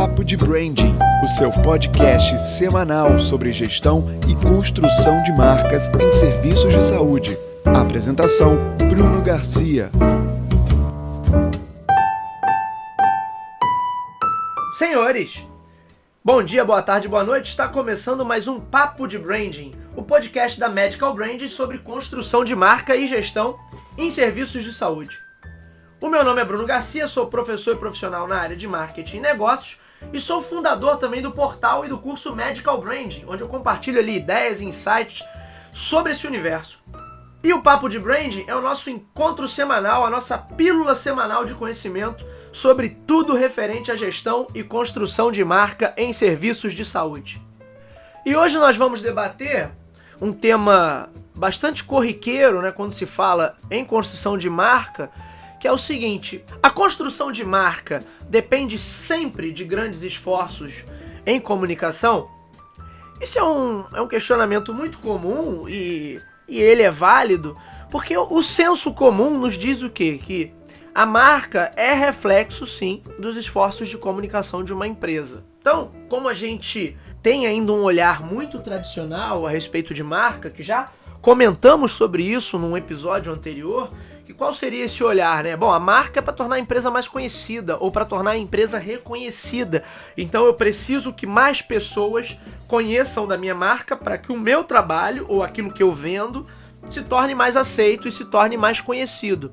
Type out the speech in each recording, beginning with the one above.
Papo de Branding, o seu podcast semanal sobre gestão e construção de marcas em serviços de saúde. Apresentação: Bruno Garcia. Senhores, bom dia, boa tarde, boa noite. Está começando mais um Papo de Branding, o podcast da Medical Branding sobre construção de marca e gestão em serviços de saúde. O meu nome é Bruno Garcia, sou professor e profissional na área de marketing e negócios e sou fundador também do portal e do curso Medical Branding, onde eu compartilho ali ideias e insights sobre esse universo. E o Papo de Branding é o nosso encontro semanal, a nossa pílula semanal de conhecimento sobre tudo referente à gestão e construção de marca em serviços de saúde. E hoje nós vamos debater um tema bastante corriqueiro, né, quando se fala em construção de marca, que é o seguinte: a construção de marca depende sempre de grandes esforços em comunicação? Isso é um, é um questionamento muito comum e, e ele é válido, porque o, senso comum nos diz o quê? Que a marca é reflexo, sim, dos esforços de comunicação de uma empresa. Então, como a gente tem ainda um olhar muito tradicional a respeito de marca, que já comentamos sobre isso num episódio anterior, e qual seria esse olhar, né? Bom, a marca é para tornar a empresa mais conhecida ou para tornar a empresa reconhecida. Então eu preciso que mais pessoas conheçam da minha marca para que o meu trabalho ou aquilo que eu vendo se torne mais aceito e se torne mais conhecido.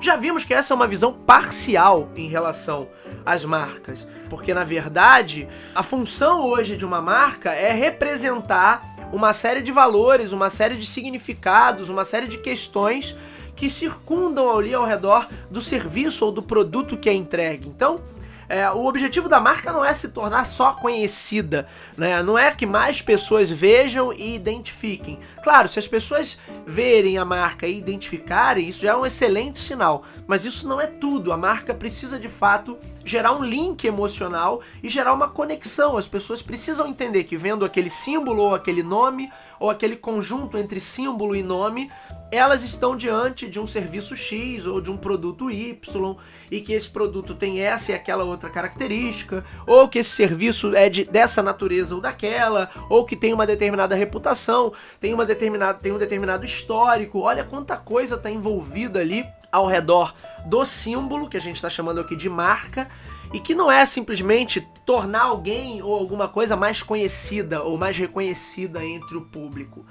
Já vimos que essa é uma visão parcial em relação às marcas, porque na verdade a função hoje de uma marca é representar uma série de valores, uma série de significados, uma série de questões que circundam ali ao redor do serviço ou do produto que é entregue. Então, é, o objetivo da marca não é se tornar só conhecida, né? não é que mais pessoas vejam e identifiquem. Claro, se as pessoas verem a marca e identificarem, isso já é um excelente sinal, mas isso não é tudo. A marca precisa de fato gerar um link emocional e gerar uma conexão. As pessoas precisam entender que vendo aquele símbolo ou aquele nome ou aquele conjunto entre símbolo e nome, elas estão diante de um serviço X ou de um produto Y e que esse produto tem essa e aquela outra característica, ou que esse serviço é de, dessa natureza ou daquela, ou que tem uma determinada reputação, tem, uma determinada, tem um determinado histórico. Olha quanta coisa está envolvida ali ao redor do símbolo, que a gente está chamando aqui de marca, e que não é simplesmente tornar alguém ou alguma coisa mais conhecida ou mais reconhecida entre o público.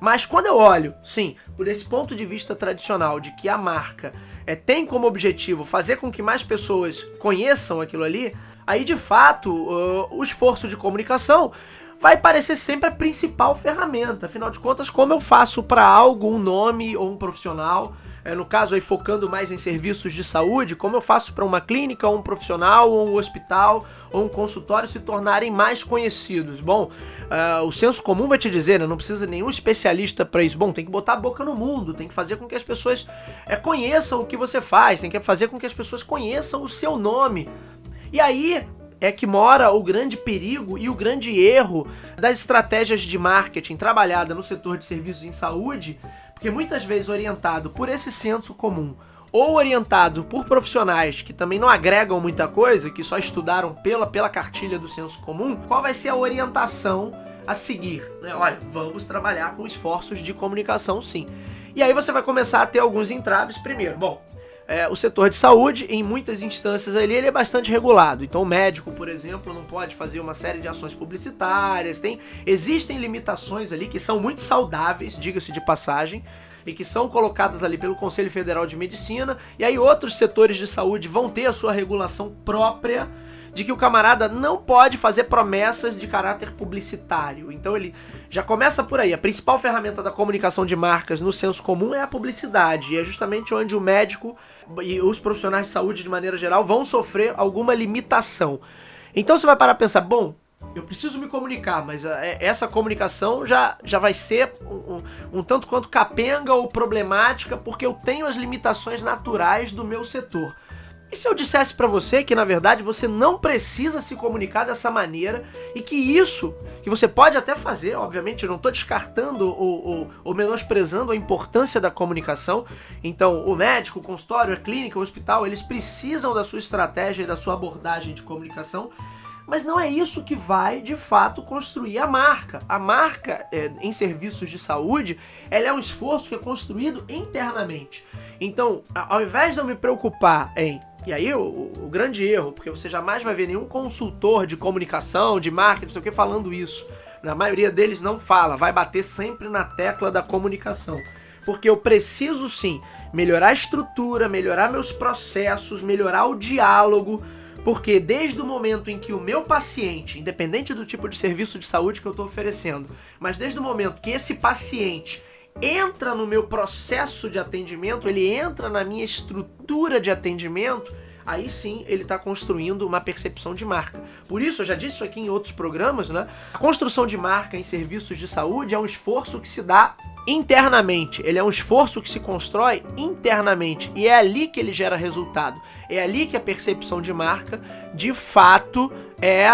Mas quando eu olho, sim, por esse ponto de vista tradicional de que a marca é, tem como objetivo fazer com que mais pessoas conheçam aquilo ali, aí de fato uh, o esforço de comunicação vai parecer sempre a principal ferramenta. Afinal de contas, como eu faço para algo um nome ou um profissional é, no caso aí focando mais em serviços de saúde, como eu faço para uma clínica, um profissional, um hospital, ou um consultório se tornarem mais conhecidos? Bom, uh, o senso comum vai te dizer, né, não precisa nenhum especialista para isso. Bom, tem que botar a boca no mundo, tem que fazer com que as pessoas é, conheçam o que você faz, tem que fazer com que as pessoas conheçam o seu nome. E aí, é que mora o grande perigo e o grande erro das estratégias de marketing trabalhada no setor de serviços em saúde, porque muitas vezes orientado por esse senso comum ou orientado por profissionais que também não agregam muita coisa, que só estudaram pela, pela cartilha do senso comum, qual vai ser a orientação a seguir? Né? Olha, vamos trabalhar com esforços de comunicação sim. E aí você vai começar a ter alguns entraves. Primeiro, bom, é, o setor de saúde, em muitas instâncias ali, ele é bastante regulado. Então, o médico, por exemplo, não pode fazer uma série de ações publicitárias. Tem, existem limitações ali que são muito saudáveis, diga-se de passagem, e que são colocadas ali pelo Conselho Federal de Medicina. E aí, outros setores de saúde vão ter a sua regulação própria de que o camarada não pode fazer promessas de caráter publicitário. Então ele já começa por aí. A principal ferramenta da comunicação de marcas no senso comum é a publicidade. E é justamente onde o médico e os profissionais de saúde de maneira geral vão sofrer alguma limitação. Então você vai parar a pensar, bom, eu preciso me comunicar, mas eh, essa comunicação já, já vai ser um, um, um, tanto quanto capenga ou problemática, porque eu tenho as limitações naturais do meu setor. E se eu dissesse para você que na verdade você não precisa se comunicar dessa maneira e que isso, que você pode até fazer, obviamente, eu não estou descartando ou, ou, ou, menosprezando a importância da comunicação. Então, o médico, o consultório, a clínica, o hospital, eles precisam da sua estratégia e da sua abordagem de comunicação. Mas não é isso que vai, de fato, construir a marca. A marca é, em serviços de saúde, ela é um esforço que é construído internamente. Então, ao invés de eu me preocupar em e aí o, o, grande erro, porque você jamais vai ver nenhum consultor de comunicação, de marketing, não sei o que, falando isso. Na maioria deles não fala, vai bater sempre na tecla da comunicação. Porque eu preciso sim melhorar a estrutura, melhorar meus processos, melhorar o diálogo, porque desde o momento em que o meu paciente, independente do tipo de serviço de saúde que eu estou oferecendo, mas desde o momento que esse paciente entra no meu processo de atendimento, ele entra na minha estrutura de atendimento, aí sim ele está construindo uma percepção de marca. Por isso, eu já disse isso aqui em outros programas, né? A construção de marca em serviços de saúde é um esforço que se dá internamente. Ele é um esforço que se constrói internamente e é ali que ele gera resultado. É ali que a percepção de marca, de fato, é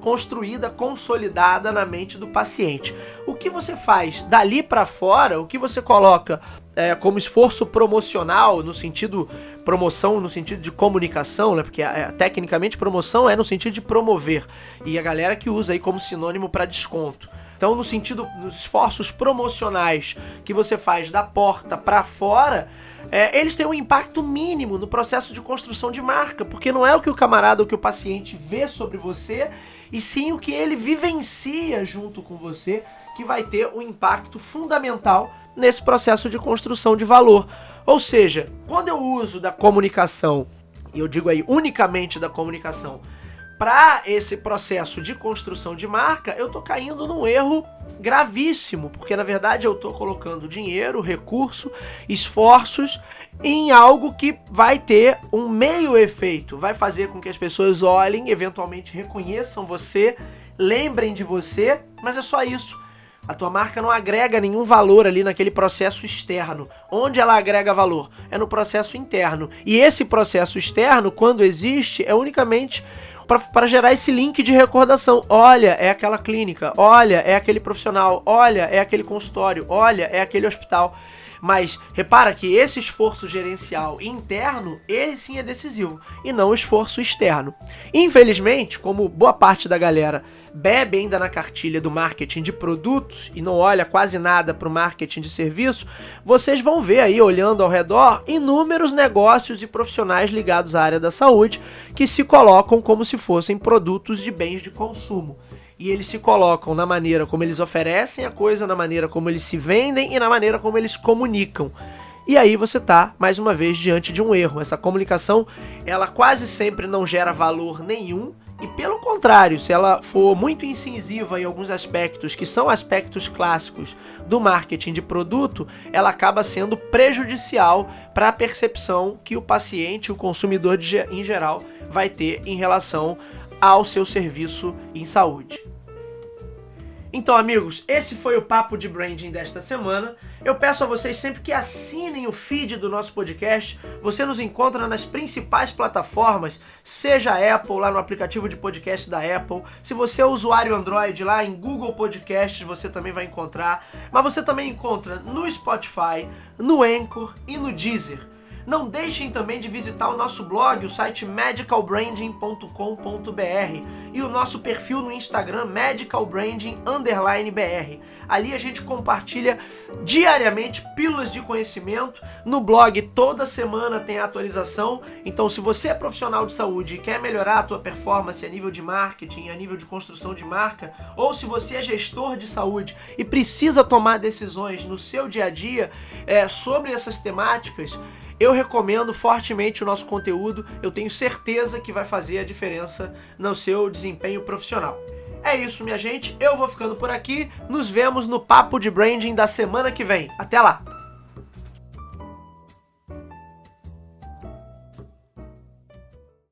construída, consolidada na mente do paciente. Que você faz dali para fora, o que você coloca é, como esforço promocional, no sentido promoção, no sentido de comunicação, né? Porque é, tecnicamente promoção é no sentido de promover e a galera que usa aí como sinônimo para desconto. Então, no sentido dos esforços promocionais que você faz da porta para fora, é, eles têm um impacto mínimo no processo de construção de marca, porque não é o que o camarada, o que o paciente vê sobre você, e sim o que ele vivencia junto com você, que vai ter um impacto fundamental nesse processo de construção de valor. Ou seja, quando eu uso da comunicação, e eu digo aí unicamente da comunicação, para esse processo de construção de marca, eu tô caindo num erro gravíssimo, porque na verdade eu tô colocando dinheiro, recurso, esforços em algo que vai ter um meio efeito, vai fazer com que as pessoas olhem, eventualmente reconheçam você, lembrem de você, mas é só isso. A tua marca não agrega nenhum valor ali naquele processo externo. Onde ela agrega valor? É no processo interno. E esse processo externo, quando existe, é unicamente para gerar esse link de recordação. Olha, é aquela clínica. Olha, é aquele profissional. Olha, é aquele consultório. Olha, é aquele hospital. Mas repara que esse esforço gerencial interno, ele sim é decisivo, e não o esforço externo. Infelizmente, como boa parte da galera bebe ainda na cartilha do marketing de produtos e não olha quase nada para o marketing de serviço, vocês vão ver aí, olhando ao redor, inúmeros negócios e profissionais ligados à área da saúde que se colocam como se fossem produtos de bens de consumo. E eles se colocam na maneira como eles oferecem a coisa, na maneira como eles se vendem e na maneira como eles comunicam. E aí você tá, mais uma vez, diante de um erro. Essa comunicação, ela quase sempre não gera valor nenhum e pelo contrário, se ela for muito incisiva em alguns aspectos que são aspectos clássicos do marketing de produto, ela acaba sendo prejudicial para a percepção que o paciente, o consumidor em geral, vai ter em relação ao seu serviço em saúde. Então, amigos, esse foi o papo de branding desta semana. Eu peço a vocês sempre que assinem o feed do nosso podcast. Você nos encontra nas principais plataformas, seja a Apple, lá no aplicativo de podcast da Apple. Se você é usuário Android, lá em Google Podcasts, você também vai encontrar. Mas você também encontra no Spotify, no Anchor e no Deezer. Não deixem também de visitar o nosso blog, o site medicalbranding.com.br e o nosso perfil no Instagram medicalbranding_br. Ali a gente compartilha diariamente pílulas de conhecimento. No blog toda semana tem atualização. Então, se você é profissional de saúde e quer melhorar a tua performance a nível de marketing, a nível de construção de marca, ou se você é gestor de saúde e precisa tomar decisões no seu dia a dia é, sobre essas temáticas, eu recomendo fortemente o nosso conteúdo, eu tenho certeza que vai fazer a diferença no seu desempenho profissional. É isso, minha gente. Eu vou ficando por aqui. Nos vemos no Papo de Branding da semana que vem. Até lá!